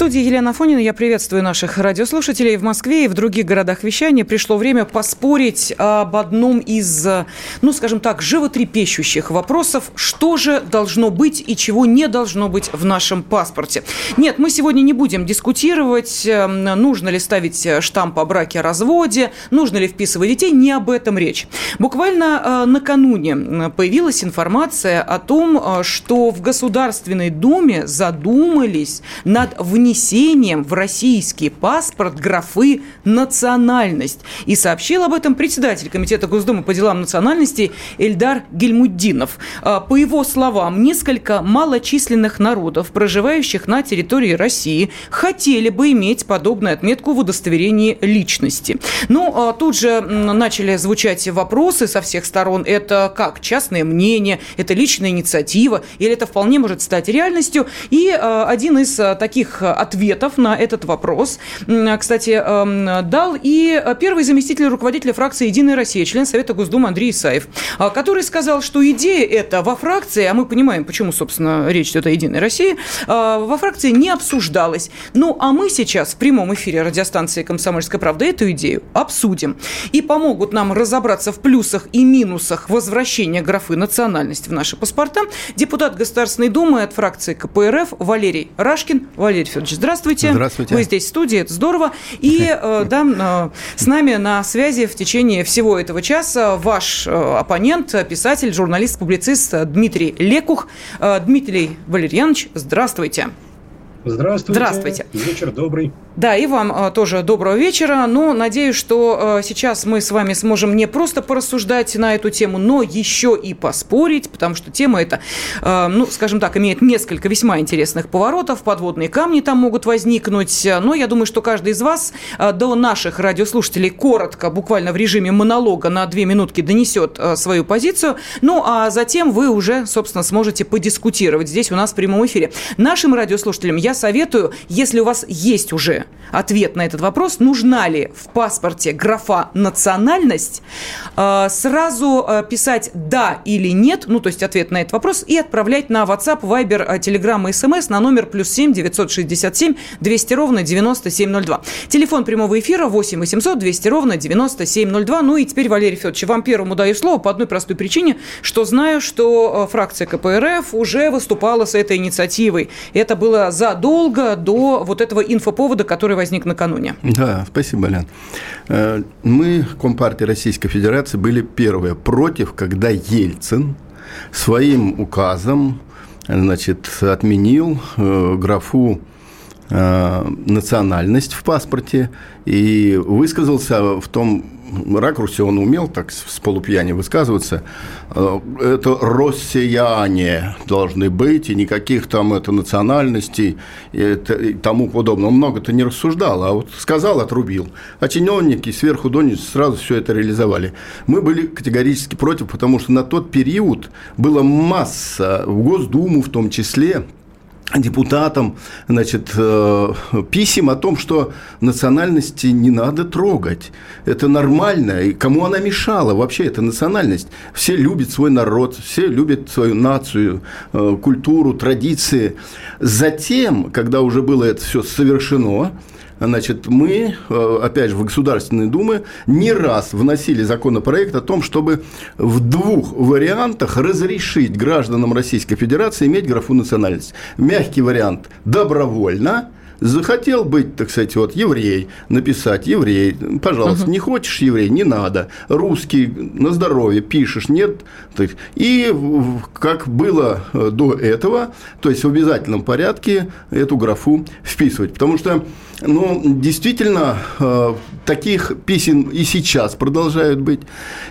студии Елена Фонина. Я приветствую наших радиослушателей в Москве и в других городах вещания. Пришло время поспорить об одном из, ну, скажем так, животрепещущих вопросов. Что же должно быть и чего не должно быть в нашем паспорте? Нет, мы сегодня не будем дискутировать, эм, нужно ли ставить штамп о браке, о разводе, нужно ли вписывать детей. Не об этом речь. Буквально э, накануне появилась информация о том, э, что в Государственной Думе задумались над внедрением внесением в российский паспорт графы «национальность». И сообщил об этом председатель Комитета Госдумы по делам национальностей Эльдар Гельмуддинов. А, по его словам, несколько малочисленных народов, проживающих на территории России, хотели бы иметь подобную отметку в удостоверении личности. Ну, а тут же начали звучать вопросы со всех сторон. Это как? Частное мнение? Это личная инициатива? Или это вполне может стать реальностью? И а, один из таких ответов на этот вопрос, кстати, эм, дал и первый заместитель руководителя фракции «Единая Россия», член Совета Госдумы Андрей Исаев, а, который сказал, что идея эта во фракции, а мы понимаем, почему, собственно, речь идет о «Единой России», а, во фракции не обсуждалась. Ну, а мы сейчас в прямом эфире радиостанции «Комсомольская правда» эту идею обсудим. И помогут нам разобраться в плюсах и минусах возвращения графы «национальность» в наши паспорта депутат Государственной Думы от фракции КПРФ Валерий Рашкин. Валерий Федорович, Иванович, здравствуйте. Здравствуйте. Вы здесь в студии, это здорово. И э, да, с нами на связи в течение всего этого часа ваш э, оппонент, писатель, журналист, публицист Дмитрий Лекух. Э, Дмитрий Валерьянович, здравствуйте. Здравствуйте. Здравствуйте. Вечер добрый. Да, и вам а, тоже доброго вечера. Но надеюсь, что а, сейчас мы с вами сможем не просто порассуждать на эту тему, но еще и поспорить, потому что тема эта, а, ну, скажем так, имеет несколько весьма интересных поворотов. Подводные камни там могут возникнуть. Но я думаю, что каждый из вас до наших радиослушателей коротко, буквально в режиме монолога на две минутки донесет свою позицию. Ну, а затем вы уже, собственно, сможете подискутировать здесь у нас в прямом эфире. Нашим радиослушателям я я советую, если у вас есть уже ответ на этот вопрос, нужна ли в паспорте графа «национальность», э, сразу э, писать «да» или «нет», ну, то есть ответ на этот вопрос, и отправлять на WhatsApp, Viber, э, Telegram и SMS на номер плюс 7 967 200 ровно 9702. Телефон прямого эфира 8 800 200 ровно 9702. Ну и теперь, Валерий Федорович, вам первому даю слово по одной простой причине, что знаю, что фракция КПРФ уже выступала с этой инициативой. Это было за задолго до вот этого инфоповода, который возник накануне. Да, спасибо, Лян. Э, мы, Компартия Российской Федерации, были первые против, когда Ельцин своим указом значит, отменил э, графу э, национальность в паспорте и высказался в том ракурсе он умел так с полупьяни высказываться. Э, это россияне должны быть, и никаких там это национальностей и, и тому подобное. Он много-то не рассуждал, а вот сказал, отрубил. А чиновники сверху донизу сразу все это реализовали. Мы были категорически против, потому что на тот период была масса, в Госдуму в том числе, депутатам значит, э, писем о том, что национальности не надо трогать. Это нормально. И кому она мешала вообще, эта национальность? Все любят свой народ, все любят свою нацию, э, культуру, традиции. Затем, когда уже было это все совершено, Значит, мы, э, опять же, в Государственной Думе не раз вносили законопроект о том, чтобы в двух вариантах разрешить гражданам Российской Федерации иметь графу национальность. Мягкий вариант – добровольно – захотел быть, так сказать, вот еврей, написать еврей, пожалуйста, угу. не хочешь еврей, не надо, русский на здоровье пишешь, нет, и как было э, до этого, то есть в обязательном порядке эту графу вписывать, потому что Ну, действительно, э, таких писем и сейчас продолжают быть.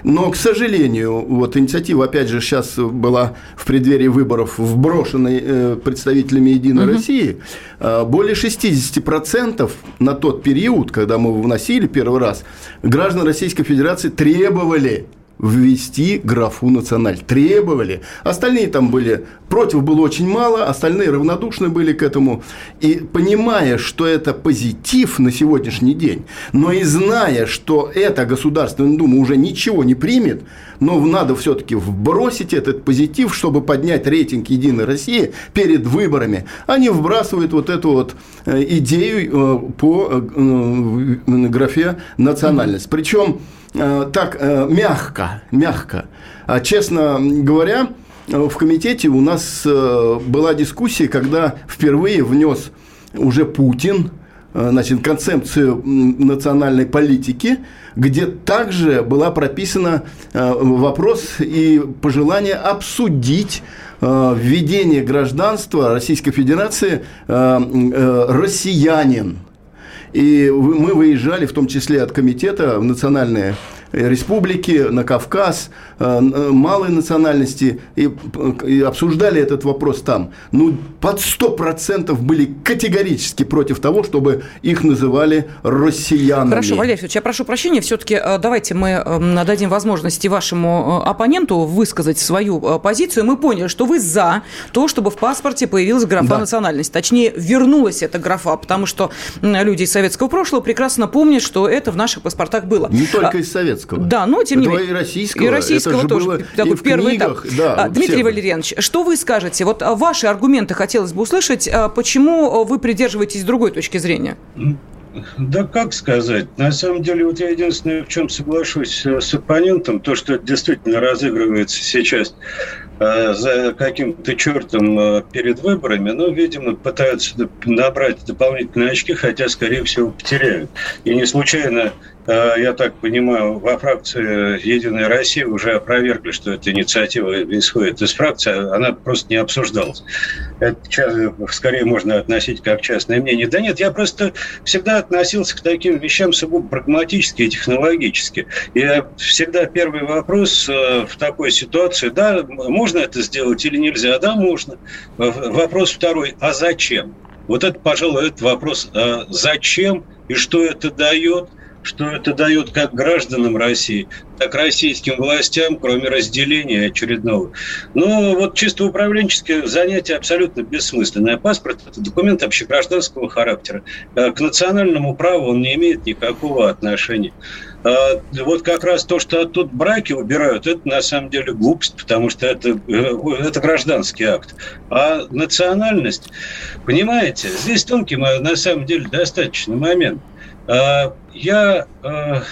Но, к сожалению, вот инициатива, опять же, сейчас была в преддверии выборов вброшенной э, представителями «Единой угу. России». Э, более 60% на тот период, когда мы вносили первый раз, граждан Российской Федерации требовали ввести графу националь. Требовали. Остальные там были, против было очень мало, остальные равнодушны были к этому. И понимая, что это позитив на сегодняшний день, но и зная, что эта Государственная Дума уже ничего не примет, но надо все-таки вбросить этот позитив, чтобы поднять рейтинг Единой России перед выборами. Они вбрасывают вот эту вот э, идею э, по э, графе национальность. Причем так э, мягко, мягко. А, честно говоря, в комитете у нас э, была дискуссия, когда впервые внес уже Путин значит, концепцию национальной политики, где также была прописана вопрос и пожелание обсудить введение гражданства Российской Федерации россиянин. И мы выезжали, в том числе от комитета, в национальные республики, на Кавказ, э, малой национальности, и, и обсуждали этот вопрос там. Ну, под сто процентов были категорически против того, чтобы их называли россиянами. Хорошо, Валерий Федорович, я прошу прощения, все-таки э, давайте мы э, дадим возможности вашему оппоненту высказать свою позицию. Мы поняли, что вы за то, чтобы в паспорте появилась графа да. национальность. Точнее, вернулась эта графа, потому что люди из советского прошлого прекрасно помнят, что это в наших паспортах было. Не только из советского советского. Да, но тем не менее. и российского. И российского это тоже. Было такой и первый книгах, этап. Да, а, Дмитрий всем. Валерьянович, что вы скажете? Вот а, ваши аргументы хотелось бы услышать. А, почему вы придерживаетесь другой точки зрения? Да как сказать? На самом деле, вот я единственное, в чем соглашусь э, с оппонентом, то, что это действительно разыгрывается сейчас за каким-то чертом э, перед выборами, но, видимо, пытаются набрать дополнительные очки, хотя, скорее всего, потеряют. И не случайно Э, я так понимаю, во фракции «Единая Россия» уже опровергли, что эта инициатива исходит из фракции, она просто не обсуждалась. Это скорее можно относить как частное мнение. Да нет, я просто всегда относился к таким вещам сугубо прагматически и технологически. И всегда первый вопрос э, в такой ситуации, да, можно это сделать или нельзя? Да, можно. Вопрос второй, а зачем? Вот это, пожалуй, этот вопрос, а зачем и что это дает – что это дает как гражданам России, так российским властям, кроме разделения очередного. Но вот чисто управленческое занятие абсолютно бессмысленное. Паспорт – это документ общегражданского характера. Э, к национальному праву он не имеет никакого отношения. Э, вот как раз то, что тут браки убирают, это на самом деле глупость, потому что это, э, это гражданский акт. А национальность, понимаете, здесь тонкий, на самом деле, достаточно момент – я а,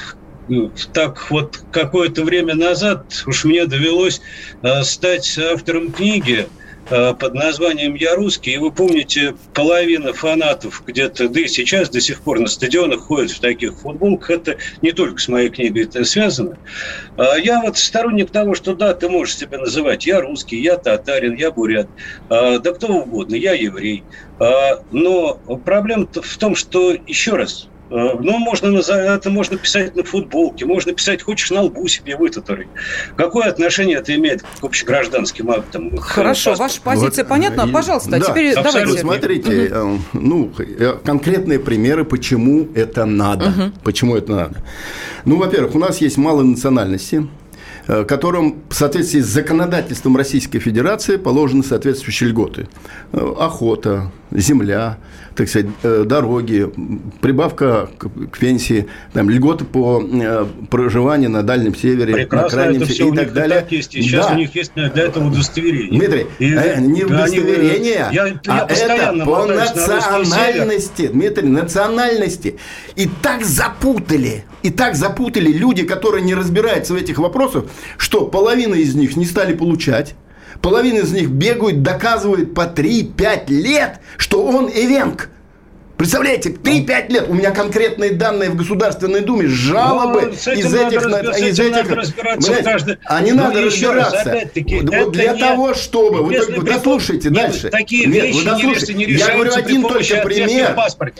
так вот какое-то время назад уж мне довелось а, стать автором книги под названием «Я русский». И вы помните, половина фанатов где-то, да и сейчас до сих пор на стадионах ходят в таких футболках. Это не только с моей книгой это связано. Я вот сторонник того, что да, ты можешь себя называть «Я русский», «Я татарин», «Я бурят», да кто угодно, «Я еврей». Но проблема в том, что, еще раз, ну, можно это можно писать на футболке, можно писать, хочешь на лбу себе вытатури. Какое отношение это имеет к общегражданским актам? Хорошо, ваша позиция вот, понятна. И, Пожалуйста, да, теперь давайте. смотрите, угу. ну, э, конкретные примеры, почему это надо. Угу. Почему это надо. Ну, во-первых, у нас есть мало национальности, которым в соответствии с законодательством Российской Федерации положены соответствующие льготы. Охота, земля, так сказать, э, дороги, прибавка к, пенсии, там, льготы по э, проживанию на Дальнем Севере, Прекрасно, на Крайнем Севере и так далее. Так есть. И сейчас да. у них есть для этого удостоверение. Дмитрий, и, э, не удостоверение, они, я, я а это по национальности, на Дмитрий, национальности. И так запутали, и так запутали люди, которые не разбираются в этих вопросах, что половина из них не стали получать, Половина из них бегают, доказывают по 3-5 лет, что он эвенк. Представляете, 3-5 лет. У меня конкретные данные в Государственной Думе, жалобы ну, из этих... Надо, из этих разбираться каждый... А не надо разбираться. Раз, вот для не, того, чтобы... Вы, вы дослушайте нет, дальше. Такие нет, вещи вы дослушайте. Не, не Я говорю один только пример.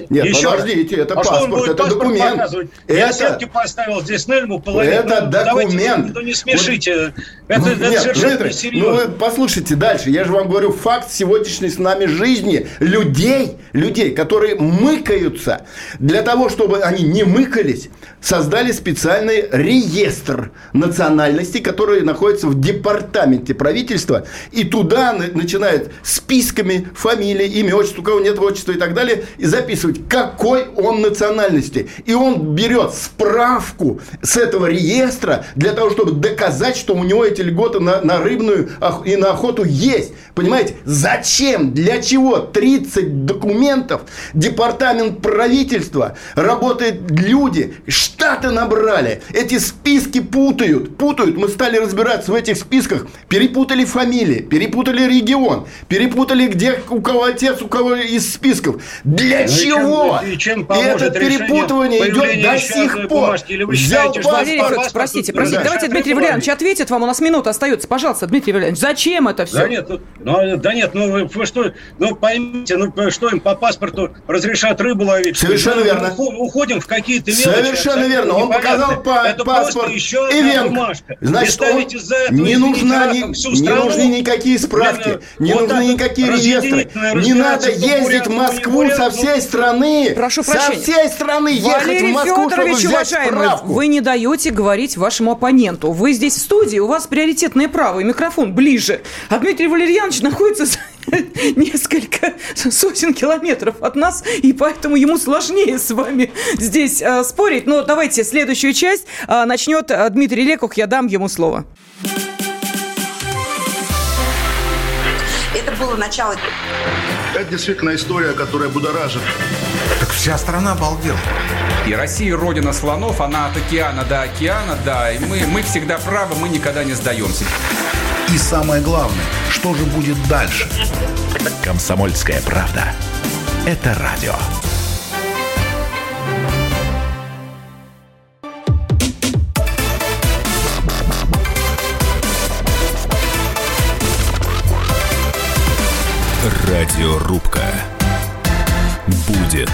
Нет, Еще подождите, это а паспорт, это документ. Это... Я ссылки поставил здесь Нельму, половину. Это ну, документ. Ну не смешите. Это, ну, это нет, совершенно серьезно. Ну, послушайте дальше. Я же вам говорю факт сегодняшней с нами жизни. Людей, людей, которые мыкаются. Для того, чтобы они не мыкались, создали специальный реестр национальностей, который находится в департаменте правительства. И туда начинают списками фамилии, имя, отчество, у кого нет отчества и так далее, и записывать, какой он национальности. И он берет справку с этого реестра для того, чтобы доказать, что у него эти льготы на, на рыбную и на охоту есть. Понимаете, зачем, для чего 30 документов департамент правительства, работают люди, штаты набрали, эти списки путают, путают. Мы стали разбираться в этих списках, перепутали фамилии, перепутали регион, перепутали, где у кого отец, у кого из списков. Для ну, чего? И, чем, и это перепутывание идет до сих пор. Взял паспорт. Простите, простите, давайте Дмитрий Валерьянович ответит вам, у нас минута остается. Пожалуйста, Дмитрий Валерьянович, зачем это все? Да нет, ну, да нет, ну вы что, ну поймите, ну что им по паспорту разрешат рыбу ловить? Совершенно верно. Уходим в какие-то мелочи. Совершенно верно. Он показал по это паспорт еще ивент. Бумажка. Значит, он не, нужна, ни, не нужны никакие справки, не вот нужны никакие реестры. Не надо ездить в Москву со всей страны. Прошу прощения. Со всей страны ехать в Москву, чтобы взять уважаемый, справку. Вы не даете говорить вашему оппоненту. Вы здесь в студии, у вас приоритетное право, и микрофон ближе. А Дмитрий Валерьянович находится несколько сотен километров от нас, и поэтому ему сложнее с вами здесь э, спорить. Но давайте следующую часть э, начнет э, Дмитрий Лекух, я дам ему слово. Это было начало. Это действительно история, которая будоражит. Так вся страна обалдела. И Россия родина слонов, она от океана до океана, да, и мы, мы всегда правы, мы никогда не сдаемся. И самое главное, что же будет дальше? Комсомольская правда. Это радио. Радиорубка. Будет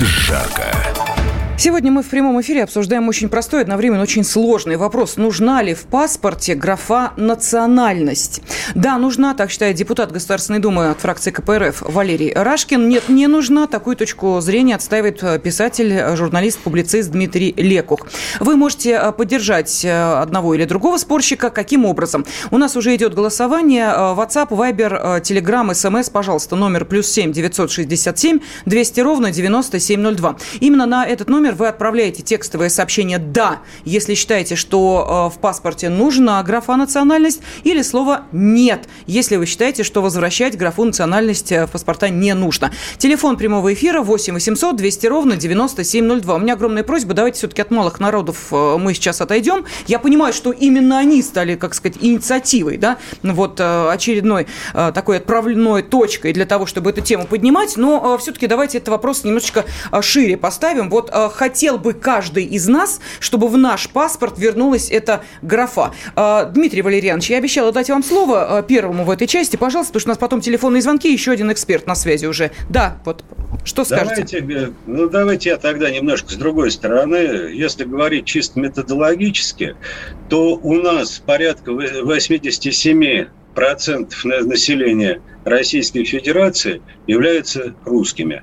жарко. Сегодня мы в прямом эфире обсуждаем очень простой, одновременно очень сложный вопрос. Нужна ли в паспорте графа «национальность»? Да, нужна, так считает депутат Государственной Думы от фракции КПРФ Валерий Рашкин. Нет, не нужна. Такую точку зрения отстаивает писатель, журналист, публицист Дмитрий Лекух. Вы можете э, поддержать э, одного или другого спорщика. Каким образом? У нас уже идет голосование. Э, WhatsApp, Viber, Telegram, SMS, пожалуйста, номер плюс семь девятьсот шестьдесят семь двести ровно девяносто семь ноль два. Именно на этот номер номер вы отправляете текстовое сообщение «да», если считаете, что э, в паспорте нужна графа «национальность», или слово «нет», если вы считаете, что возвращать графу «национальность» э, в паспорта не нужно. Телефон прямого эфира 8 800 200 ровно 9702. У меня огромная просьба, давайте все-таки от малых народов э, мы сейчас отойдем. Я понимаю, что именно они стали, как сказать, инициативой, да, вот очередной такой отправленной точкой для того, чтобы эту тему поднимать, но все-таки давайте этот вопрос немножечко шире поставим. Вот хотел бы каждый из нас, чтобы в наш паспорт вернулась эта графа. А, Дмитрий Валерьянович, я обещала дать вам слово а, первому в этой части. Пожалуйста, потому что у нас потом телефонные звонки, еще один эксперт на связи уже. Да, вот что скажете? Давайте, ну, давайте я тогда немножко с другой стороны. Если говорить чисто методологически, то у нас порядка 87 процентов населения Российской Федерации являются русскими,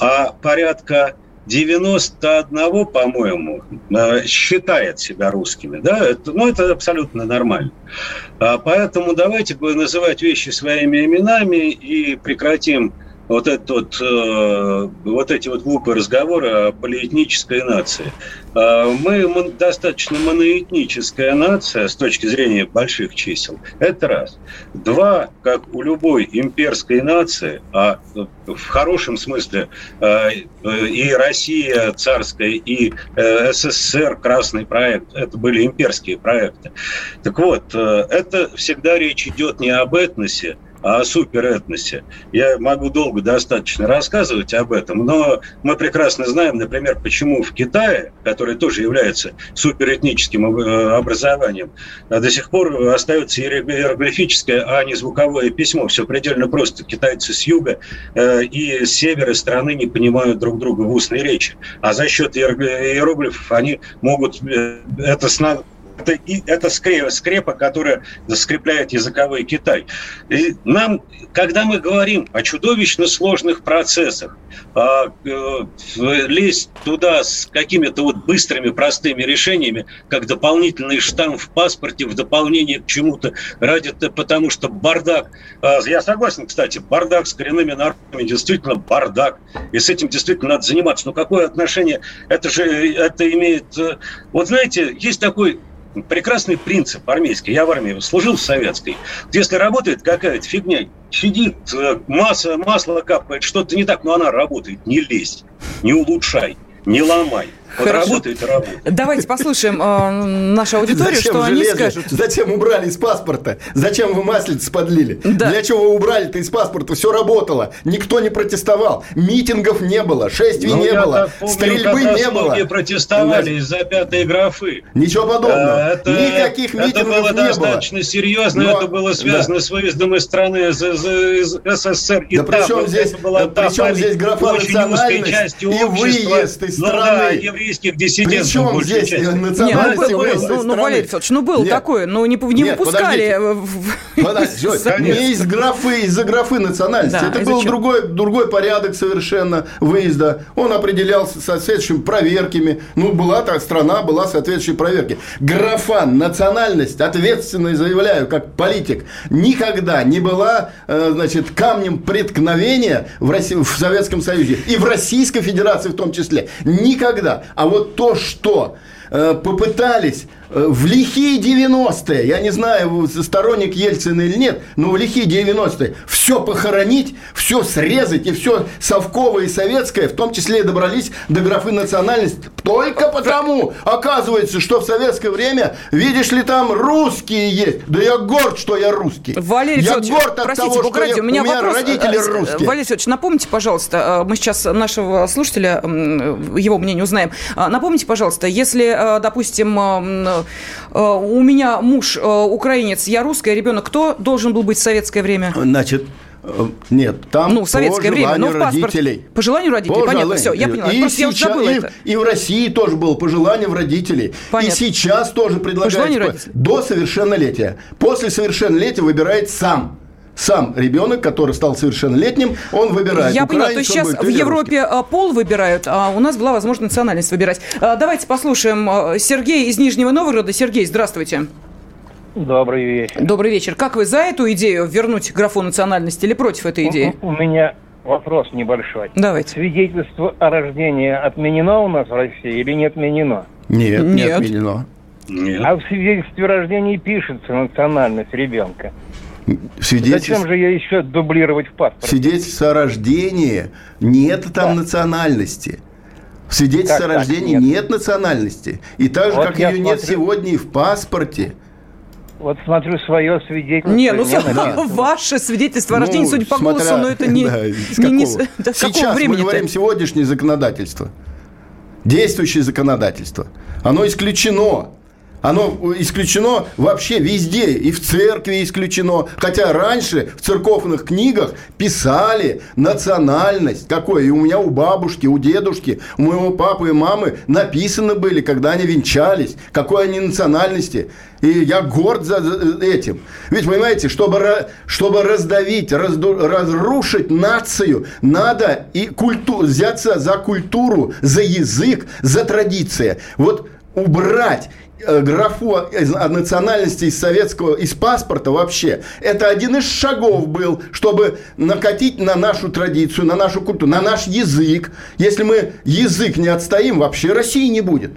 а порядка 91, по-моему, э, считает себя русскими. Да? Это, ну, это абсолютно нормально. А поэтому давайте называть вещи своими именами и прекратим вот, этот э, вот эти вот глупые разговоры о полиэтнической нации. Э, мы достаточно моноэтническая нация с точки зрения больших чисел. Это раз. Два, как у любой имперской нации, а в хорошем смысле э, и Россия царская, и э, СССР красный проект, это были имперские проекты. Так вот, э, это всегда речь идет не об этносе, о суперэтносе. Я могу долго достаточно рассказывать об этом, но мы прекрасно знаем, например, почему в Китае, который тоже является суперэтническим образованием, до сих пор остается иероглифическое, а не звуковое письмо. Все предельно просто. Китайцы с юга и с севера страны не понимают друг друга в устной речи. А за счет иероглифов они могут это это, это скрепа, скрепа, которая скрепляет языковой Китай. И нам, когда мы говорим о чудовищно сложных процессах, а, э, лезть туда с какими-то вот быстрыми, простыми решениями, как дополнительный штамп в паспорте в дополнение к чему-то, ради потому что бардак. А, я согласен, кстати, бардак с коренными народами действительно бардак. И с этим действительно надо заниматься. Но какое отношение это же это имеет... Э, вот знаете, есть такой прекрасный принцип армейский. Я в армии служил в советской. Если работает какая-то фигня, сидит, э, масса, масло капает, что-то не так, но она работает. Не лезь, не улучшай, не ломай. Вот Хорошо. работает и работает. Давайте послушаем э, нашу аудиторию, Зачем что они скажут. Зачем убрали из паспорта? Зачем вы маслица подлили? Да. Для чего вы убрали-то из паспорта? Все работало. Никто не протестовал. Митингов не было. Шествий ну, не было. Помню, стрельбы не было. Многие протестовали из-за пятой графы. Ничего подобного. Это, Никаких митингов это было не было. достаточно серьезно. Но, это было связано да. с выездом из страны из, из, из СССР. И да при чем здесь, была да, здесь графа национальность и выезд из страны? Ну, да, еврейских диссидентов. Причем здесь не, ну, было, ну, ну, Валерий Федорович, ну, было Нет. такое, но не, не Нет, выпускали. Подождите, не из графы, из-за графы национальности. Да, Это был другой, другой порядок совершенно выезда. Он определялся соответствующими проверками. Ну, была та страна, была соответствующая проверки. Графа, национальность, ответственно заявляю, как политик, никогда не была, э, значит, камнем преткновения в, России, в Советском Союзе и в Российской Федерации в том числе. Никогда. А вот то, что попытались Э, в лихие 90-е, я не знаю, сторонник Ельцина или нет, но в лихие 90-е все похоронить, все срезать и все совковое и советское, в том числе и добрались до графы национальность только потому, оказывается, что в советское время, видишь ли, там русские есть. Да я горд, что я русский. Валерий я горд от простите, того, что я, у меня, у меня вопрос, родители э, русские. Валерий Федорович, напомните, пожалуйста, мы сейчас нашего слушателя, его мнение узнаем. Напомните, пожалуйста, если, допустим, Э, у меня муж э, украинец, я русская, ребенок, кто должен был быть в советское время? Значит, э, нет, там ну, в советское по время, но в паспорт. родителей. По желанию родителей, по понятно, все, я поняла. И, Просто сейчас, я забыла и, это. и в России тоже было по желанию родителей. Понятно. И сейчас тоже предлагается до совершеннолетия. После совершеннолетия выбирает сам сам ребенок, который стал совершеннолетним, он выбирает. Я поняла, то есть сейчас в Европе русский. пол выбирают, а у нас была возможность национальность выбирать. А, давайте послушаем а, Сергей из Нижнего Новгорода. Сергей, здравствуйте. Добрый вечер. Добрый вечер. Как вы за эту идею вернуть графу национальности или против этой идеи? У, у меня вопрос небольшой. Давайте. Свидетельство о рождении отменено у нас в России или не отменено? Нет, не отменено. Нет. А в свидетельстве о рождении пишется национальность ребенка. Свидетельство... Зачем же ее еще дублировать в паспорте? Свидетельство о рождении нет там да. национальности. В свидетельстве о рождении нет? нет национальности. И так же, вот как ее смотрю... нет сегодня и в паспорте. Вот смотрю свое свидетельство. Не, ну да. ваше свидетельство о ну, рождении, судя по смотря, голосу, но это не... Да, не, не да, Сейчас мы говорим сегодняшнее законодательство. Действующее законодательство. Оно исключено оно исключено вообще везде, и в церкви исключено. Хотя раньше в церковных книгах писали национальность. Какой? И у меня у бабушки, у дедушки, у моего папы и мамы написаны были, когда они венчались, какой они национальности. И я горд за этим. Ведь, понимаете, чтобы, чтобы раздавить, разду, разрушить нацию, надо и культу, взяться за культуру, за язык, за традиции. Вот убрать графу о национальности из советского, из паспорта вообще, это один из шагов был, чтобы накатить на нашу традицию, на нашу культуру, на наш язык. Если мы язык не отстоим, вообще России не будет.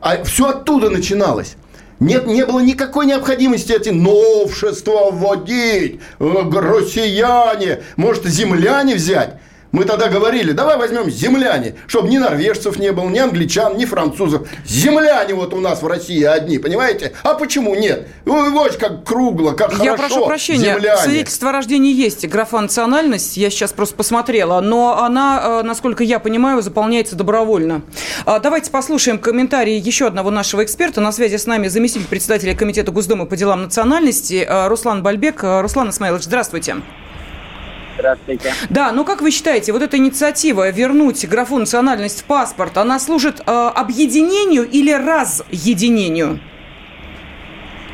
А все оттуда начиналось. Нет, не было никакой необходимости эти новшества вводить. Э, россияне, может, земляне взять. Мы тогда говорили, давай возьмем земляне, чтобы ни норвежцев не было, ни англичан, ни французов. Земляне вот у нас в России одни, понимаете? А почему нет? Вот как кругло, как я хорошо. Я прошу прощения, земляне. свидетельство о рождении есть, графа национальность, я сейчас просто посмотрела, но она, э, насколько я понимаю, заполняется добровольно. А, давайте послушаем комментарии еще одного нашего эксперта. На связи с нами заместитель председателя Комитета Госдумы по делам национальности э, Руслан Бальбек. Э, Руслан Исмаилович, здравствуйте. Здравствуйте. Да, ну как вы считаете, вот эта инициатива вернуть графу национальность в паспорт, она служит э, объединению или разъединению?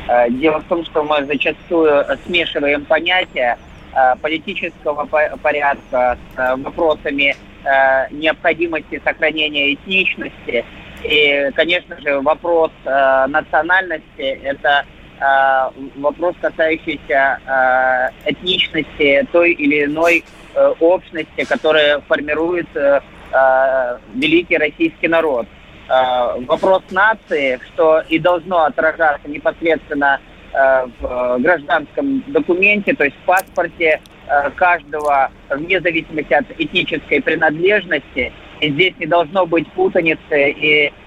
Э, дело в том, что мы зачастую смешиваем понятия э, политического порядка с вопросами необходимости сохранения этничности. И, конечно же, вопрос национальности – это Э, вопрос, касающийся э, этничности той или иной э, общности, которая формирует великий российский народ. Вопрос нации, что и должно отражаться непосредственно в гражданском документе, то есть в паспорте каждого, вне зависимости от этнической принадлежности. И здесь не должно быть путаницы и Э,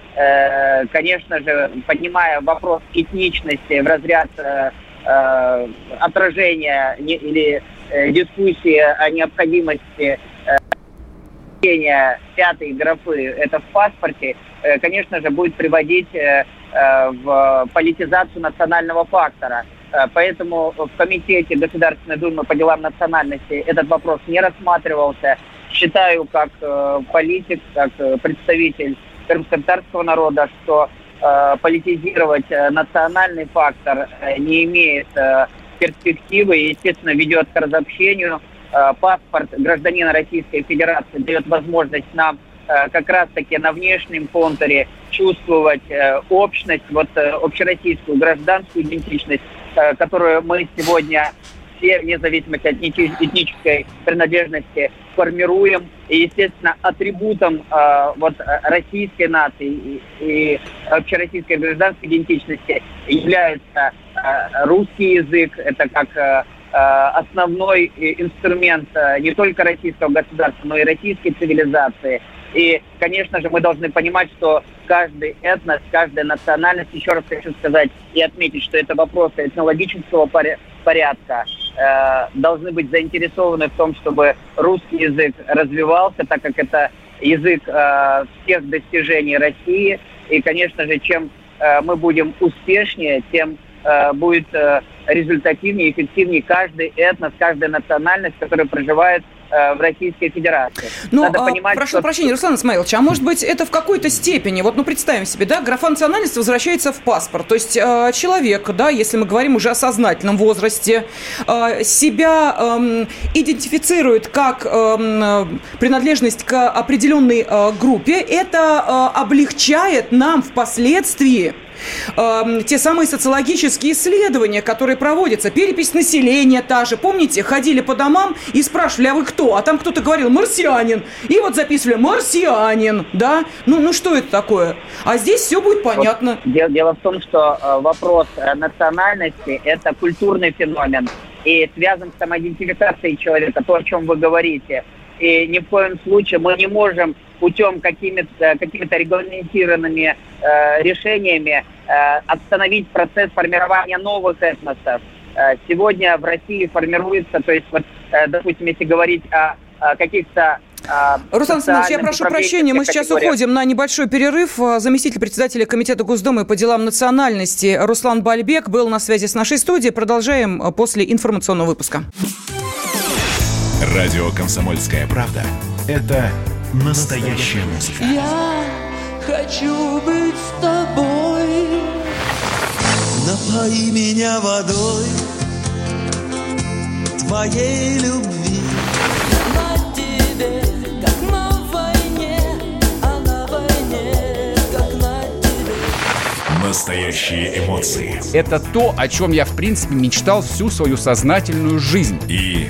конечно же, поднимая вопрос этничности в разряд э, э, отражения или дискуссии о необходимости пятой графы, это в паспорте, конечно же, будет приводить в политизацию национального фактора. Поэтому в Комитете Государственной Думы по делам национальности этот вопрос не рассматривался. Считаю, как политик, как представитель крымско-татарского народа, что э, политизировать э, национальный фактор э, не имеет э, перспективы и, естественно, ведет к разобщению. Э, паспорт гражданина Российской Федерации дает возможность нам э, как раз-таки на внешнем контуре чувствовать э, общность, вот э, общероссийскую гражданскую идентичность, э, которую мы сегодня все, вне зависимости от этнической принадлежности, формируем. И, естественно, атрибутом э, вот, российской нации и, и общероссийской гражданской идентичности является э, русский язык. Это как э, основной инструмент не только российского государства, но и российской цивилизации. И, конечно же, мы должны понимать, что каждый этнос, каждая национальность, еще раз хочу сказать и отметить, что это вопросы этнологического порядка, э, должны быть заинтересованы в том, чтобы русский язык развивался, так как это язык э, всех достижений России. И, конечно же, чем э, мы будем успешнее, тем будет э, результативнее, эффективнее каждый этнос, каждая национальность, которая проживает Э, в Российской Федерации. Ну, Надо а, понимать, прошу что... прощения, Руслан Исмаилович, а может быть это в какой-то степени, вот ну представим себе, да, графа национальности возвращается в паспорт, то есть э, человек, да, если мы говорим уже о сознательном возрасте, э, себя э, идентифицирует как э, принадлежность к определенной э, группе, это э, облегчает нам впоследствии э, те самые социологические исследования, которые проводятся, перепись населения та же. Помните, ходили по домам и спрашивали, а вы кто? А там кто-то говорил, марсианин. И вот записывали, марсианин, да? Ну, ну что это такое? А здесь все будет понятно. Дело, дело в том, что э, вопрос э, национальности – это культурный феномен и связан с самоидентификацией человека, то, о чем вы говорите. И ни в коем случае мы не можем путем какими-то какими регламентированными э, решениями э, остановить процесс формирования новых этносов. Э, сегодня в России формируется, то есть, вот, э, допустим, если говорить о, о каких-то э, Руслан Семенович, я прошу прощения, мы сейчас уходим на небольшой перерыв. Заместитель председателя Комитета Госдумы по делам национальности Руслан Бальбек был на связи с нашей студией. Продолжаем э, после информационного выпуска. Радио «Комсомольская правда» – это настоящая музыка. Я хочу быть с тобой. Напои меня водой твоей любви. На тебе, как на войне, а на войне, как на тебе. Настоящие эмоции. Это то, о чем я, в принципе, мечтал всю свою сознательную жизнь. И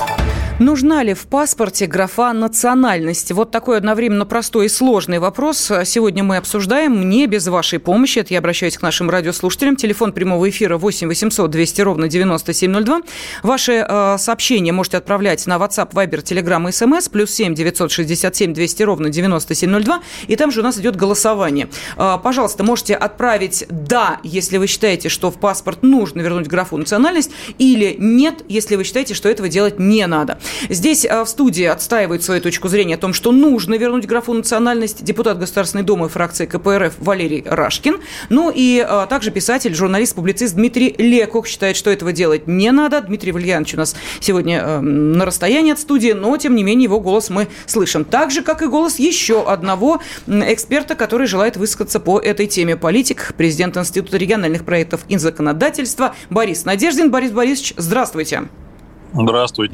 Нужна ли в паспорте графа «национальность»? Вот такой одновременно простой и сложный вопрос сегодня мы обсуждаем не без вашей помощи. Это я обращаюсь к нашим радиослушателям. Телефон прямого эфира 8 800 200 ровно 9702. Ваши э, сообщения можете отправлять на WhatsApp, Viber, Telegram и SMS. Плюс 7 967 200 ровно 9702. И там же у нас идет голосование. Э, пожалуйста, можете отправить «да», если вы считаете, что в паспорт нужно вернуть графу «национальность», или «нет», если вы считаете, что этого делать не надо. Здесь а, в студии отстаивает свою точку зрения о том, что нужно вернуть графу национальность депутат Государственной Думы фракции КПРФ Валерий Рашкин. Ну и а, также писатель, журналист, публицист Дмитрий Лекух считает, что этого делать не надо. Дмитрий Вальянович у нас сегодня э, на расстоянии от студии, но тем не менее его голос мы слышим. Так же, как и голос еще одного эксперта, который желает высказаться по этой теме. Политик, президент Института региональных проектов и законодательства Борис Надеждин. Борис Борисович, здравствуйте. Здравствуйте,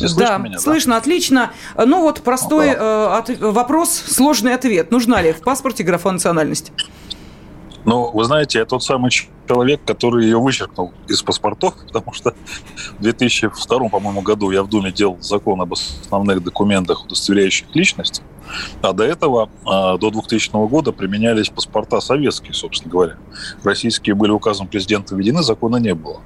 слышно да, меня? слышно, да? отлично. Ну вот простой да. э, от, вопрос, сложный ответ. Нужна ли в паспорте графа национальности? Ну, вы знаете, я тот самый человек, который ее вычеркнул из паспортов, потому что в 2002, по-моему, году я в Думе делал закон об основных документах, удостоверяющих личность, а до этого, а, до 2000 года, применялись паспорта советские, собственно говоря. Российские были указом президента введены, закона не было.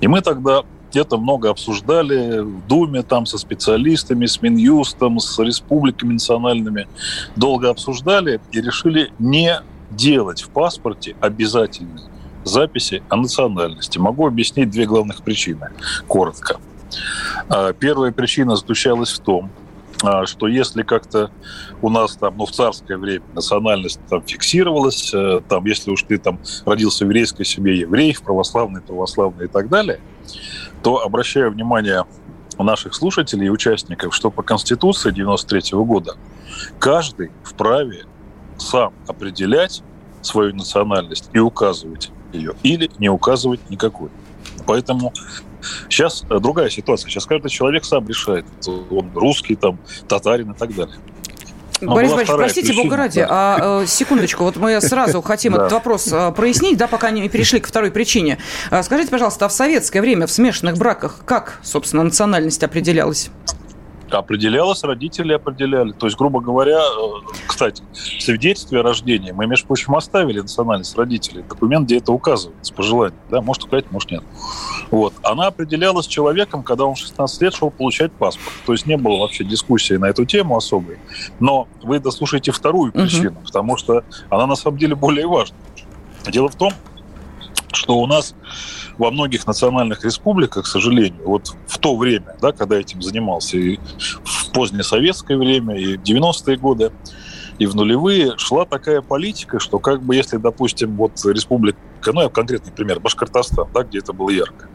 И мы тогда где-то много обсуждали в Думе там со специалистами, с Минюстом, с республиками национальными. Долго обсуждали и решили не делать в паспорте обязательной записи о национальности. Могу объяснить две главных причины, коротко. А, первая причина заключалась в том, а, что если как-то у нас там, ну, в царское время национальность там фиксировалась, э, там, если уж ты там родился в еврейской семье, еврей, в православной и так далее, то обращаю внимание наших слушателей и участников, что по Конституции 93 года каждый вправе сам определять свою национальность и указывать ее, или не указывать никакой. Поэтому сейчас другая ситуация. Сейчас каждый человек сам решает, он русский, там, татарин и так далее. Но Борис Борисович, простите, причина, бога ради, да. а, э, секундочку, вот мы сразу хотим этот вопрос а, прояснить, да, пока не перешли к второй причине. А, скажите, пожалуйста, а в советское время в смешанных браках как, собственно, национальность определялась? Определялось, родители определяли. То есть, грубо говоря, э, кстати, в свидетельстве о рождении мы, между прочим, оставили национальность родителей. Документ, где это указывается по желанию. Да, может указать, может нет. Вот. Она определялась человеком, когда он 16 лет шел получать паспорт. То есть не было вообще дискуссии на эту тему особой. Но вы дослушайте вторую причину, угу. потому что она на самом деле более важна. Дело в том, что у нас во многих национальных республиках, к сожалению, вот в то время, да, когда этим занимался, и в позднее советское время, и в 90-е годы, и в нулевые шла такая политика, что как бы если, допустим, вот республика, ну я конкретный пример, Башкортостан, да, где это было ярко,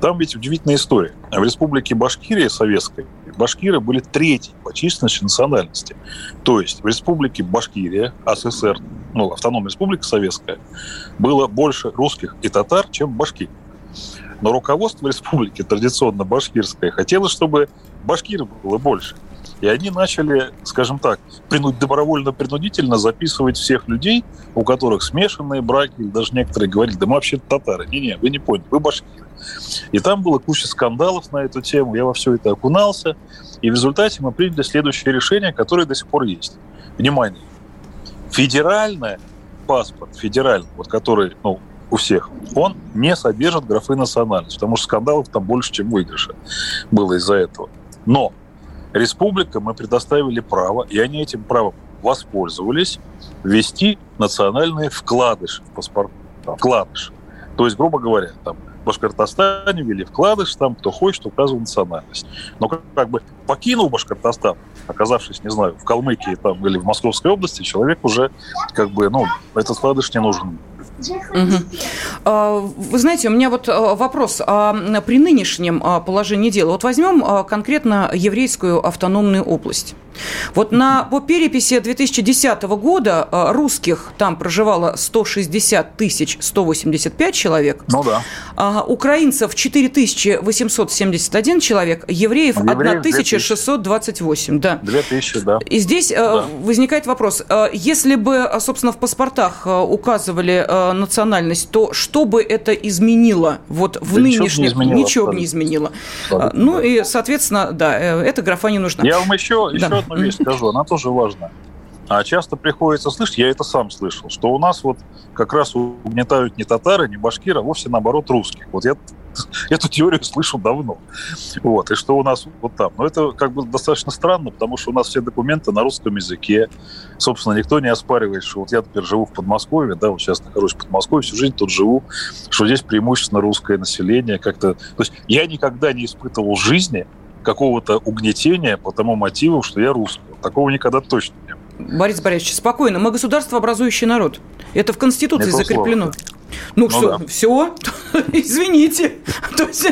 там ведь удивительная история. В республике Башкирия советской башкиры были третьей по численности национальности. То есть в республике Башкирия, СССР, ну, автономная республика советская, было больше русских и татар, чем башкир. Но руководство республики, традиционно башкирское, хотело, чтобы башкиров было больше. И они начали, скажем так, добровольно-принудительно записывать всех людей, у которых смешанные браки, даже некоторые говорили, да мы вообще татары. Не-не, вы не поняли, вы башкиры. И там было куча скандалов на эту тему, я во все это окунался, и в результате мы приняли следующее решение, которое до сих пор есть. Внимание, федеральный паспорт, федеральный, вот который, ну, у всех, он не содержит графы национальность, потому что скандалов там больше, чем выигрыша было из-за этого. Но республика мы предоставили право, и они этим правом воспользовались, ввести национальные вкладыши в паспорт. Вкладыши. То есть, грубо говоря, там в Башкортостане ввели вкладыш, там кто хочет, указывал национальность. Но как, как бы покинул Башкортостан, оказавшись, не знаю, в Калмыкии там, или в Московской области, человек уже как бы, ну, этот вкладыш не нужен Угу. Вы знаете, у меня вот а, вопрос. А при нынешнем а, положении дела, вот возьмем конкретно еврейскую автономную область. Вот на, по переписи 2010 года русских там проживало 160 тысяч 185 человек. Ну да. А, украинцев 4871 человек, евреев, евреев 1628. Да. 2000, да. И здесь да. возникает вопрос. Если бы, собственно, в паспортах указывали э, национальность, то что бы это изменило вот в Да ничего бы нынешнем... не изменило Ничего бы не изменило. Абсолютно, Ну да. и, соответственно, да, э, эта графа не нужна. Я вам еще, Да. еще одну вещь скажу, она тоже важна. А часто приходится слышать, я это сам слышал, что у нас вот как раз угнетают не татары, не башкиры, а вовсе наоборот русских. Вот я эту теорию слышу давно. Вот, и что у нас вот там. Но это как бы достаточно странно, потому что у нас все документы на русском языке. Собственно, никто не оспаривает, что вот я теперь живу в Подмосковье, да, вот сейчас нахожусь в Подмосковье, всю жизнь тут живу, что здесь преимущественно русское население как-то... То есть я никогда не испытывал в жизни какого-то угнетения по тому мотиву, что я русский. Такого никогда точно. Борис Борисович, спокойно. Мы государство образующий народ. Это в Конституции Не то закреплено. слово. Ну, Ну что, да. все? Извините. То есть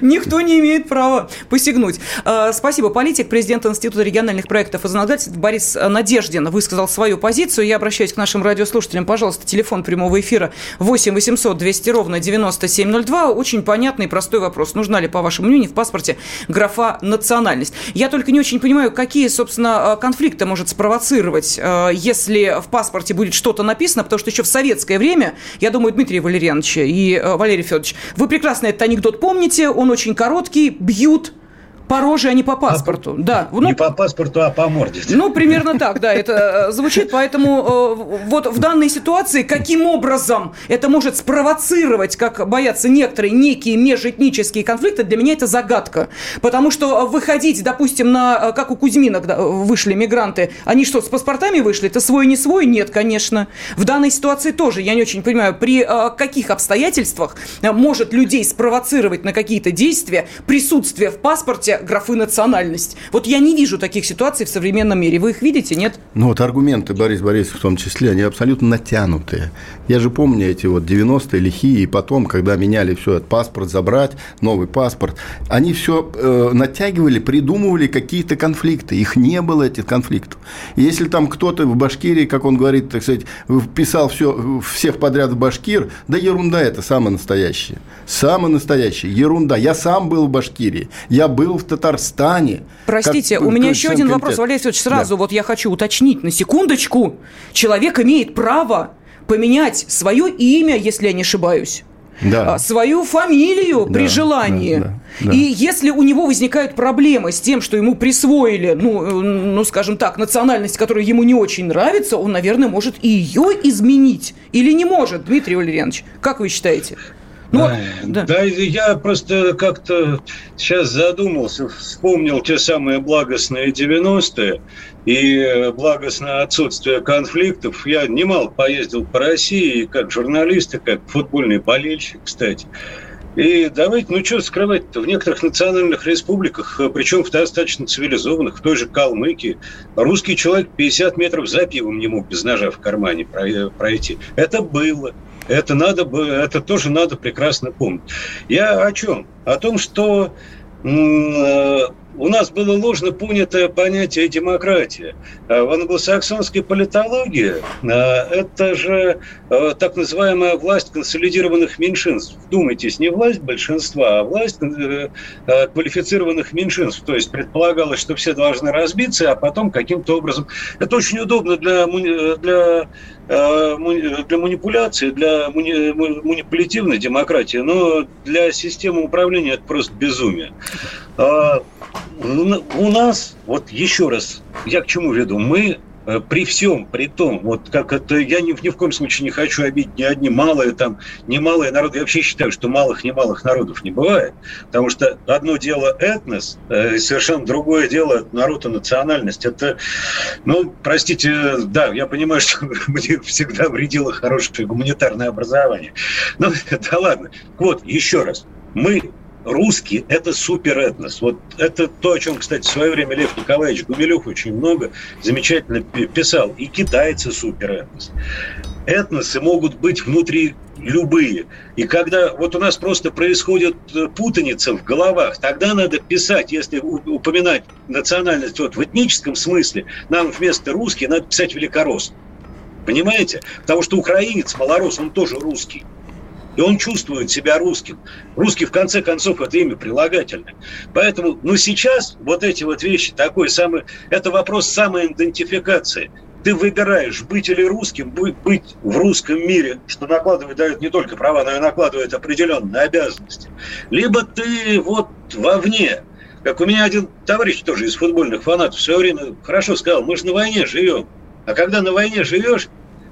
никто не имеет права посягнуть. А, Спасибо. Политик, президент Института региональных проектов и законодательств Борис Надеждин высказал свою позицию. Я обращаюсь к нашим радиослушателям. Пожалуйста, телефон прямого эфира 8 800 200 ровно 9702. Очень понятный и простой вопрос. Нужна ли, по вашему мнению, в паспорте графа «национальность»? Я только не очень понимаю, какие, собственно, конфликты может спровоцировать, э, если в паспорте будет что-то написано, потому что еще в советское время, я думаю, Дмитрий Валерьянович и э, Валерий Федорович, вы прекрасно этот анекдот помните, он очень короткий, бьют по роже, а не по паспорту. Да, ну, Не по паспорту, а по морде. ну, примерно так, да, это э, звучит. Поэтому э, вот в данной ситуации каким образом это может спровоцировать, как боятся некоторые, некие межэтнические конфликты, для меня это загадка. Потому что выходить, допустим, на, э, как у Кузьмина вышли мигранты, они что, с паспортами вышли? Это свой, не свой? Нет, конечно. В данной ситуации тоже, я не очень понимаю, при э, каких обстоятельствах э, может людей спровоцировать на какие-то действия присутствие в паспорте графы национальность. Вот я не вижу таких ситуаций в современном мире. Вы их видите, нет? Ну вот аргументы Борис Борисович в том числе, они абсолютно натянутые. Я же помню эти вот 90-е лихие, и потом, когда меняли все, этот паспорт забрать, новый паспорт, они все э, натягивали, придумывали какие-то конфликты. Их не было, этих конфликтов. И если там кто-то в Башкирии, как он говорит, так сказать, вписал все, всех подряд в башкир, да ерунда это, самое настоящее. Самое настоящее, ерунда. Я сам был в Башкирии, я был в Татарстане. Простите, Как у меня еще один вопрос, комитета. Валерий Федорович, сразу Да. вот я хочу уточнить на секундочку. Человек имеет право поменять свое имя, если я не ошибаюсь. Да. а, свою фамилию Да, при желании. да, да, да. И если у него возникают проблемы с тем, что ему присвоили, ну, э, ну, скажем так, национальность, которая ему не очень нравится, он, наверное, может и ее изменить. Или не может, Дмитрий Валерьянович? Как вы считаете? Ну, вот, да. я просто как-то сейчас задумался, вспомнил те самые благостные 90-е и благостное отсутствие конфликтов. Я немало поездил по России, как журналист, и как футбольный болельщик, кстати. И давайте, ну что скрывать-то, в некоторых национальных республиках, причем в достаточно цивилизованных, в той же Калмыкии, русский человек 50 метров за пивом не мог без ножа в кармане пройти. Это было. Это надо это тоже надо прекрасно помнить. Я о чем? О том, что у нас было ложно понятое понятие демократия. В англосаксонской политологии это же так называемая власть консолидированных меньшинств. Вдумайтесь, не власть большинства, а власть квалифицированных меньшинств. То есть предполагалось, что все должны разбиться, а потом каким-то образом... Это очень удобно для, для для манипуляции, для манипулятивной демократии, но для системы управления это просто безумие. У нас, вот еще раз, я к чему веду, мы при всем, при том, вот как это, я ни, ни в коем случае не хочу обидеть ни одни малые, там, не малые народы. Я вообще считаю, что малых, не малых народов не бывает. Потому что одно дело этнос, э, совершенно другое дело народ и национальность. Это, ну, простите, да, я понимаю, что мне всегда вредило хорошее гуманитарное образование. Ну, да ладно. Вот, еще раз. Мы русский – это суперэтнос. Вот это то, о чем, кстати, в свое время Лев Николаевич Гумилев очень много замечательно писал. И китайцы – суперэтнос. Этносы могут быть внутри любые. И когда вот у нас просто происходит путаница в головах, тогда надо писать, если упоминать национальность вот в этническом смысле, нам вместо русский надо писать великорос. Понимаете? Потому что украинец, малорос, он тоже русский. И он чувствует себя русским. Русский, в конце концов, это имя прилагательное. Поэтому, ну, сейчас вот эти вот вещи, такой самый, это вопрос самоидентификации. ты выбираешь, быть или русским, быть, быть в русском мире, что накладывает, дает не только права, но и накладывает определенные обязанности. Либо ты вот вовне, как у меня один товарищ тоже из футбольных фанатов в свое время хорошо сказал, мы же на войне живем. А когда на войне живешь,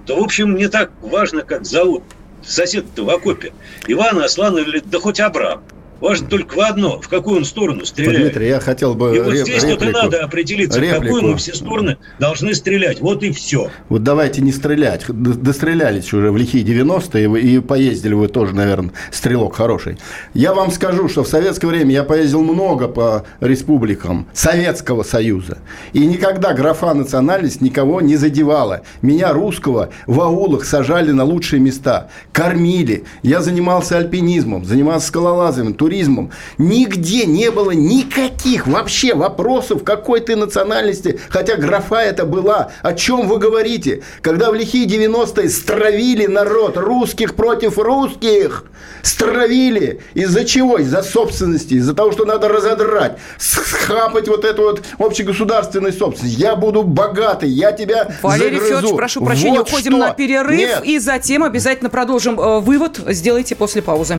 то, в общем, не так важно, как зовут сосед-то в окопе. Иван, Аслан или да хоть Абрам. Важно только в одно, в какую он сторону стреляет. Дмитрий, я хотел бы И вот реп- здесь вот и реплику. надо определиться, в Реплику. какую мы все стороны должны стрелять. Вот и все. Вот давайте не стрелять. Дострелялись уже в лихие 90-е, вы- и поездили вы тоже, наверное, стрелок хороший. Я вам скажу, что в советское время я поездил много по республикам Советского Союза. И никогда графа национальность никого не задевала. Меня, русского, в аулах сажали на лучшие места. Кормили. Я занимался альпинизмом, занимался скалолазанием, туризмом. Нигде не было никаких вообще вопросов, какой ты национальности, хотя графа это была. О чем вы говорите? Когда в лихие 90-е стравили народ русских против русских, стравили. Из-за чего? Из-за собственности, из-за того, что надо разодрать, схапать вот эту вот общегосударственную собственность. Я буду богатый, я тебя Валерий загрызу. Федорович, прошу прощения, Вот уходим что. на перерыв Нет. и затем обязательно продолжим. Э, Вывод сделайте после паузы.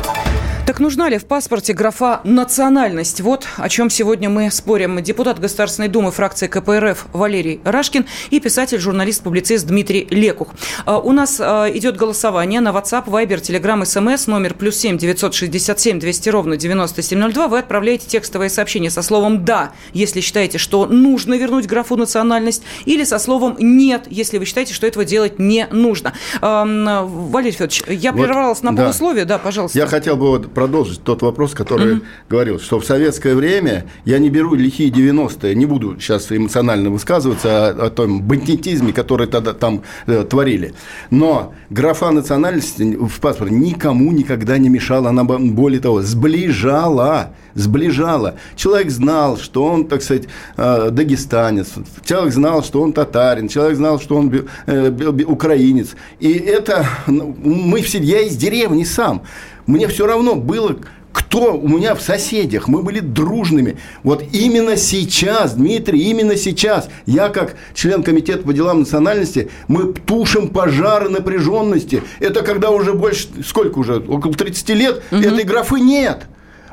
Так нужна ли в паспорте графа «национальность»? Вот о чем сегодня мы спорим. Депутат Государственной Думы фракции КПРФ Валерий Рашкин и писатель, журналист, публицист Дмитрий Лекух. А, У нас а, идет голосование на WhatsApp, Viber, Telegram, SMS, номер плюс семь девятьсот шестьдесят семь двести ровно девяносто семь ноль два. Вы отправляете текстовое сообщение со словом «да», если считаете, что нужно вернуть графу «национальность», или со словом «нет», если вы считаете, что этого делать не нужно. Валерий Федорович, я Вот, прервалась на да. полусловие. Да, пожалуйста. Я хотел бы вот продолжить тот вопрос, который говорил, что в советское время, я не беру лихие 90-е, не буду сейчас эмоционально высказываться о, о том бандитизме, который тогда там э, творили, но графа национальности в паспорте никому никогда не мешала, она более того, сближала, сближала. Человек знал, что он, так сказать, э, дагестанец, человек знал, что он татарин, человек знал, что он э, украинец. И это ну, мы все, я из деревни сам. Мне все равно было, кто у меня в соседях. Мы были дружными. Вот именно сейчас, Дмитрий, именно сейчас, я как член комитета по делам национальности, мы тушим пожары напряженности. Это когда уже больше, сколько уже, около 30 лет, этой графы нет.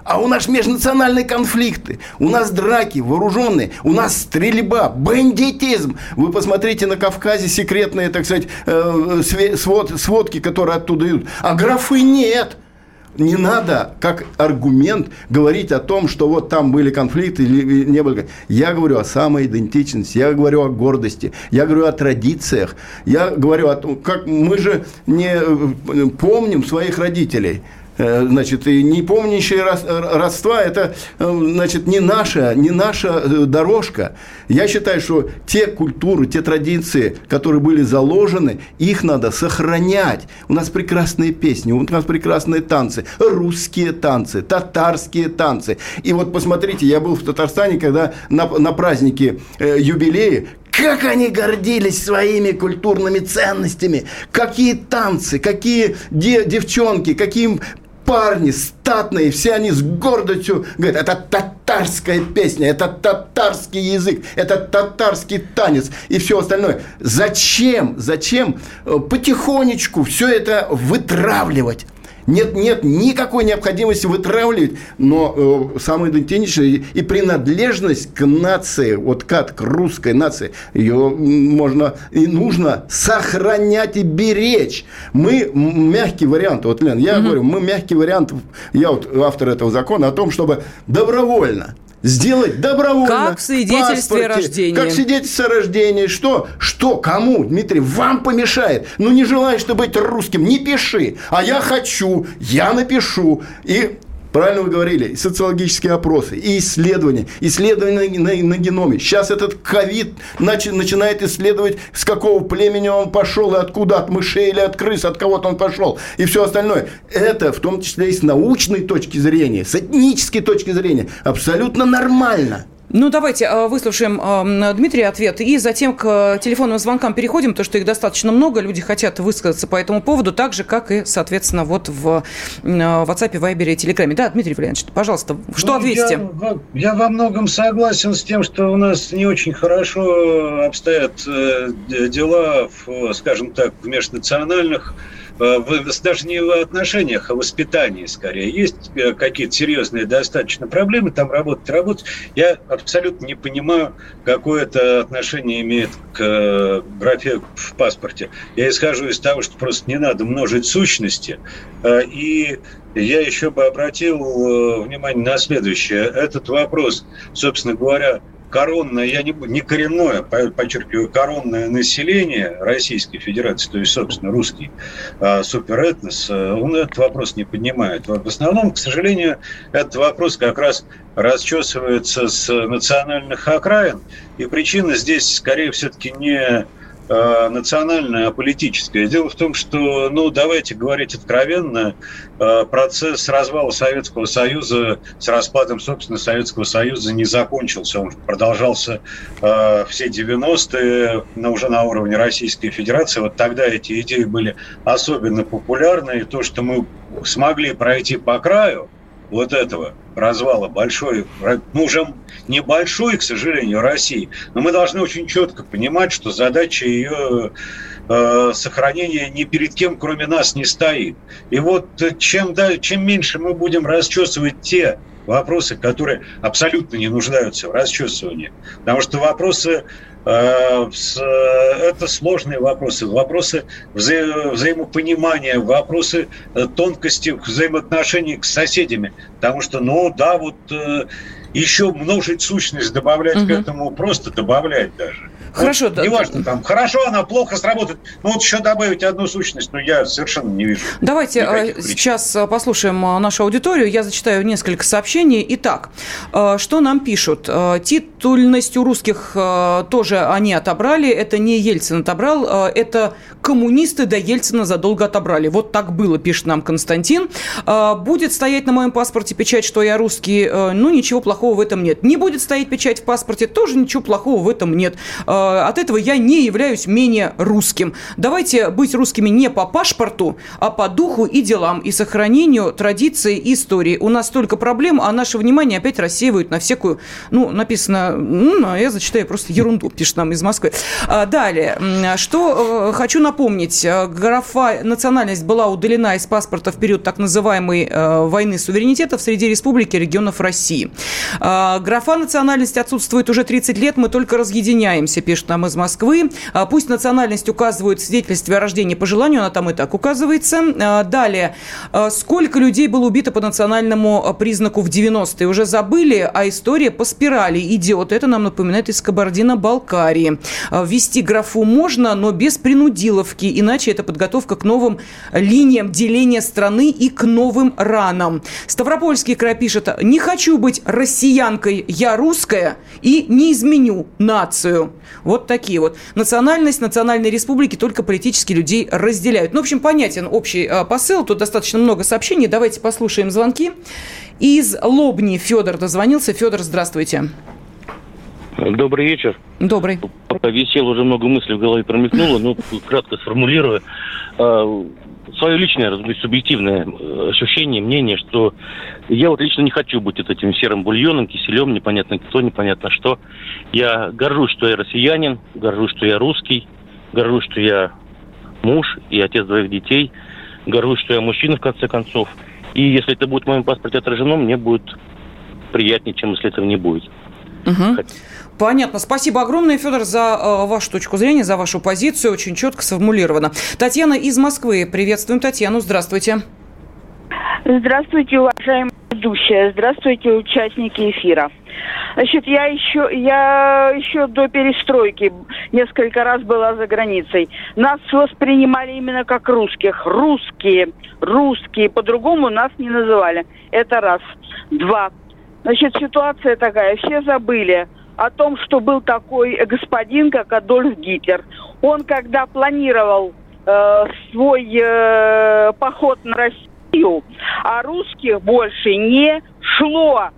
А у нас межнациональные конфликты, у нас драки вооруженные, у нас стрельба, бандитизм. Вы посмотрите на Кавказе секретные, так сказать, э, свод- сводки, которые оттуда идут. А графы нет. Не надо, как аргумент, говорить о том, что вот там были конфликты или не были. Я говорю о самоидентичности, я говорю о гордости, я говорю о традициях, я говорю о том, как мы же не э, помним своих родителей. Э, Значит, и не помнящие рос- родства – это, э, значит, не наша, не наша э, дорожка. Я считаю, что те культуры, те традиции, которые были заложены, их надо сохранять. У нас прекрасные песни, у нас прекрасные танцы, русские танцы, татарские танцы. И вот посмотрите, я был в Татарстане, когда на, на празднике э, юбилея как они гордились своими культурными ценностями. Какие танцы, какие де- девчонки, какие парни статные, все они с гордостью говорят, это татарская песня, это татарский язык, это татарский танец и все остальное. Зачем, зачем э, потихонечку все это вытравливать? Нет, нет никакой необходимости вытравливать, но э, самоидентичность и принадлежность к нации, вот как к русской нации, ее можно и нужно сохранять и беречь. Мы мягкий вариант, вот, Лен, я говорю, мы мягкий вариант, я вот автор этого закона, о том, чтобы добровольно сделать добровольно. Как в свидетельстве паспорте, рождении. Как свидетельство о рождении. Что? Что? Кому, Дмитрий? Вам помешает. Ну, не желаешь ты быть русским, не пиши. А я хочу, я напишу. И Правильно вы говорили, и социологические опросы, и исследования, исследования на, на, на геноме. Сейчас этот ковид начи- начинает исследовать, с какого племени он пошел, и откуда, от мышей или от крыс, от кого-то он пошел, и все остальное. Это, в том числе и с научной точки зрения, с этнической точки зрения, абсолютно нормально. Ну, давайте э, выслушаем э, Дмитрия ответ и затем к телефонным звонкам переходим, потому что их достаточно много, люди хотят высказаться по этому поводу, так же, как и, соответственно, вот в э, WhatsApp, Viber и Telegram. Да, Дмитрий Валерьянович, пожалуйста, что Ну, ответите? Я, я во многом согласен с тем, что у нас не очень хорошо обстоят э, дела, в, скажем так, в межнациональных э, даже не в отношениях, а в воспитании скорее. Есть э, какие-то серьезные достаточно проблемы, там работать, работать. Я абсолютно не понимаю, какое это отношение имеет к э, графе в паспорте. Я исхожу из того, что просто не надо множить сущности. Э, И я еще бы обратил э, внимание на следующее. Этот вопрос, собственно говоря, коронное, я не, не коренное, по- подчеркиваю, коронное население Российской Федерации, то есть, собственно, русский э, суперэтнос, э, он этот вопрос не поднимает. В основном, к сожалению, этот вопрос как раз расчесывается с национальных окраин, и причина здесь, скорее, все-таки не э, национальная, а политическая. Дело в том, что, ну, давайте говорить откровенно, э, процесс развала Советского Союза с распадом, собственно, Советского Союза не закончился. Он продолжался э, все 90-е, но уже на уровне Российской Федерации. Вот тогда эти идеи были особенно популярны. И то, что мы смогли пройти по краю, вот этого развала большой, ну уже небольшой, к сожалению, России, но мы должны очень четко понимать, что задача ее э, сохранения ни перед кем, кроме нас, не стоит. И вот э, чем, да, чем меньше мы будем расчесывать те вопросы, которые абсолютно не нуждаются в расчесывании, потому что вопросы э, это сложные вопросы, вопросы вза- взаимопонимания, вопросы э, тонкости взаимоотношений с соседями. Потому что, ну да, вот э, еще множить сущность, добавлять к этому, просто добавлять даже. Хорошо, Вот да- неважно, там, хорошо она, плохо сработает. Ну вот еще добавить одну сущность, ну я совершенно не вижу. Давайте причин. сейчас э, послушаем э, нашу аудиторию. Я зачитаю несколько сообщений. Итак, что нам пишут? Титульность у русских тоже они отобрали. Это не Ельцин отобрал, это коммунисты до Ельцина задолго отобрали. Вот так было, пишет нам Константин. Будет стоять на моем паспорте печать, что я русский. Ну, ничего плохого в этом нет. Не будет стоять печать в паспорте, тоже ничего плохого в этом нет. Э, От этого я не являюсь менее русским. Давайте быть русскими не по паспорту, а по духу и делам, и сохранению традиции и истории. У нас столько проблем, а наше внимание опять рассеивают на всякую, ну, написано, ну, а я зачитаю просто ерунду, пишет нам из Москвы. А, Далее, что э, хочу напомнить. Графа национальность была удалена из паспорта в период так называемой э, войны суверенитетов среди республик и регионов России. А, Графа национальность отсутствует уже 30 лет, мы только разъединяемся, пишет нам из Москвы. А, Пусть национальность указывают в свидетельстве о рождении по желанию, она там и так указывается. А, Далее, А, сколько людей было убито по национальному признаку в 90-е? Уже забыли, а история по спирали идет. Это нам напоминает из Кабардино-Балкарии. Ввести графу можно, но без принудиловки, иначе это подготовка к новым линиям деления страны и к новым ранам. Ставропольский край пишет, не хочу быть россиянкой, я русская и не изменю нацию. Вот такие вот. Национальность, национальные республики только политически людей разделяют. Ну, в общем, понятен общий э, посыл. Тут достаточно много сообщений. Давайте послушаем звонки. Из Лобни Федор дозвонился. Федор, здравствуйте. Добрый вечер. Добрый. Пока висел, уже много мыслей в голове промелькнуло, но кратко сформулирую. Свое личное, разумеется, субъективное э, ощущение, мнение, что я вот лично не хочу быть вот этим серым бульоном, киселем, непонятно кто, непонятно что. Я горжусь, что я россиянин, горжусь, что я русский, горжусь, что я муж и отец двоих детей, горжусь, что я мужчина, в конце концов. И если это будет в моем паспорте отражено, мне будет приятнее, чем если этого не будет. Мгм. Понятно. Спасибо огромное, Федор, за э, вашу точку зрения, за вашу позицию. Очень четко сформулировано. Татьяна из Москвы. Приветствуем Татьяну. Здравствуйте. Здравствуйте, уважаемые ведущие. Здравствуйте, участники эфира. Значит, я еще, я еще до перестройки несколько раз была за границей. Нас воспринимали именно как русских. Русские, русские. По-другому нас не называли. Это раз. Два. Значит, ситуация такая. Все забыли о том, что был такой господин, как Адольф Гитлер. Он, когда планировал э, свой э, поход на Россию, а русских больше не шло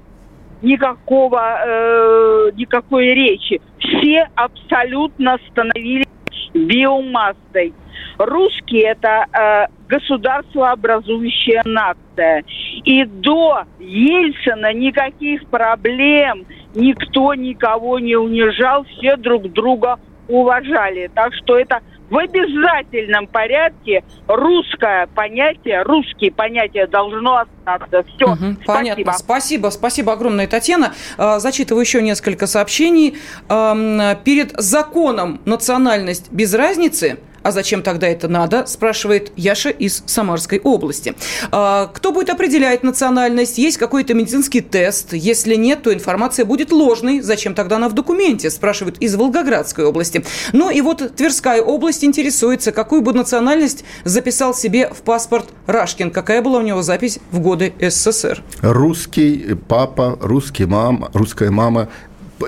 никакого, э, никакой речи. Все абсолютно становились биомассой. Русские это э, государствообразующая нация. И до Ельцина никаких проблем никто никого не унижал, все друг друга уважали. Так что это в обязательном порядке русское понятие, русские понятия должно остаться. Все. Угу, понятно. Спасибо. Спасибо огромное, Татьяна. А, зачитываю еще несколько сообщений. Перед законом национальность без разницы – а зачем тогда это надо, спрашивает Яша из Самарской области. А, кто будет определять национальность? Есть какой-то медицинский тест? Если нет, то информация будет ложной. Зачем тогда она в документе? Спрашивают из Волгоградской области. Ну и вот Тверская область интересуется, какую бы национальность записал себе в паспорт Рашкин. Какая была у него запись в годы СССР? Русский папа, русский мама, русская мама,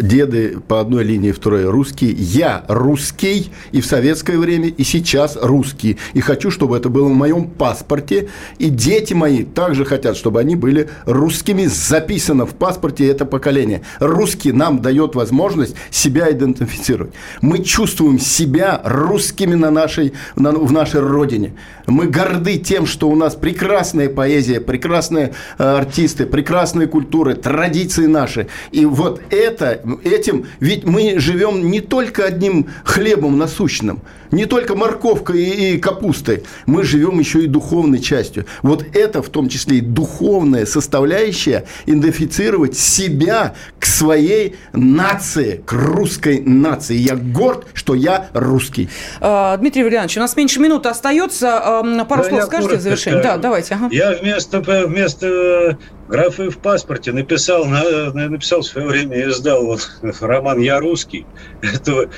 деды по одной линии, второй русские. Я русский и в советское время, и сейчас русский. И хочу, чтобы это было в моем паспорте. И дети мои также хотят, чтобы они были русскими. Записано в паспорте это поколение. Русский нам дает возможность себя идентифицировать. Мы чувствуем себя русскими на нашей, на, в нашей родине. Мы горды тем, что у нас прекрасная поэзия, прекрасные э, артисты, прекрасные культуры, традиции наши. И вот это этим, ведь мы живем не только одним хлебом насущным, не только морковкой и, и капустой, мы живем еще и духовной частью. Вот это в том числе и духовная составляющая идентифицировать себя к своей нации, к русской нации. Я горд, что я русский. А, Дмитрий Валерьянович, у нас меньше минуты остается. Пару да, слов скажете в завершение? Да, давайте. Ага. Я вместо, вместо графы в паспорте написал, написал в свое время и издал вот роман «Я русский», это,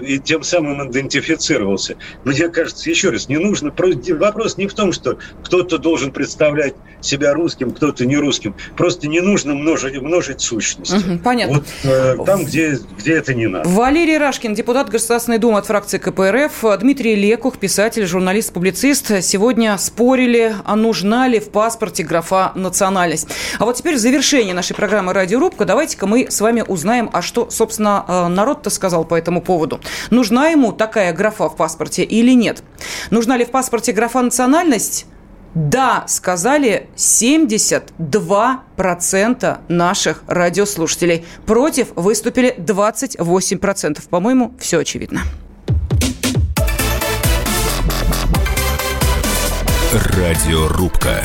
и тем самым идентифицировался. Мне кажется, еще раз, не нужно, вопрос не в том, что кто-то должен представлять себя русским, кто-то не русским. Просто не нужно множить, множить сущности. Угу, понятно. Вот э, там, где, где это не надо. Валерий Рашкин, депутат Государственной Думы от фракции КПРФ, Дмитрий Лекух, писатель, журналист, публицист, сегодня спорили, а нужна ли в паспорте графа «национальность». А вот теперь в завершении нашей программы «Радиорубка» давайте-ка мы с вами узнаем, а что, собственно, э, народ-то сказал по этому поводу. Нужна ему такая графа в паспорте или нет? Нужна ли в паспорте графа «национальность»? Да, сказали 72% наших радиослушателей. Против выступили 28%. По-моему, все очевидно. Радиорубка.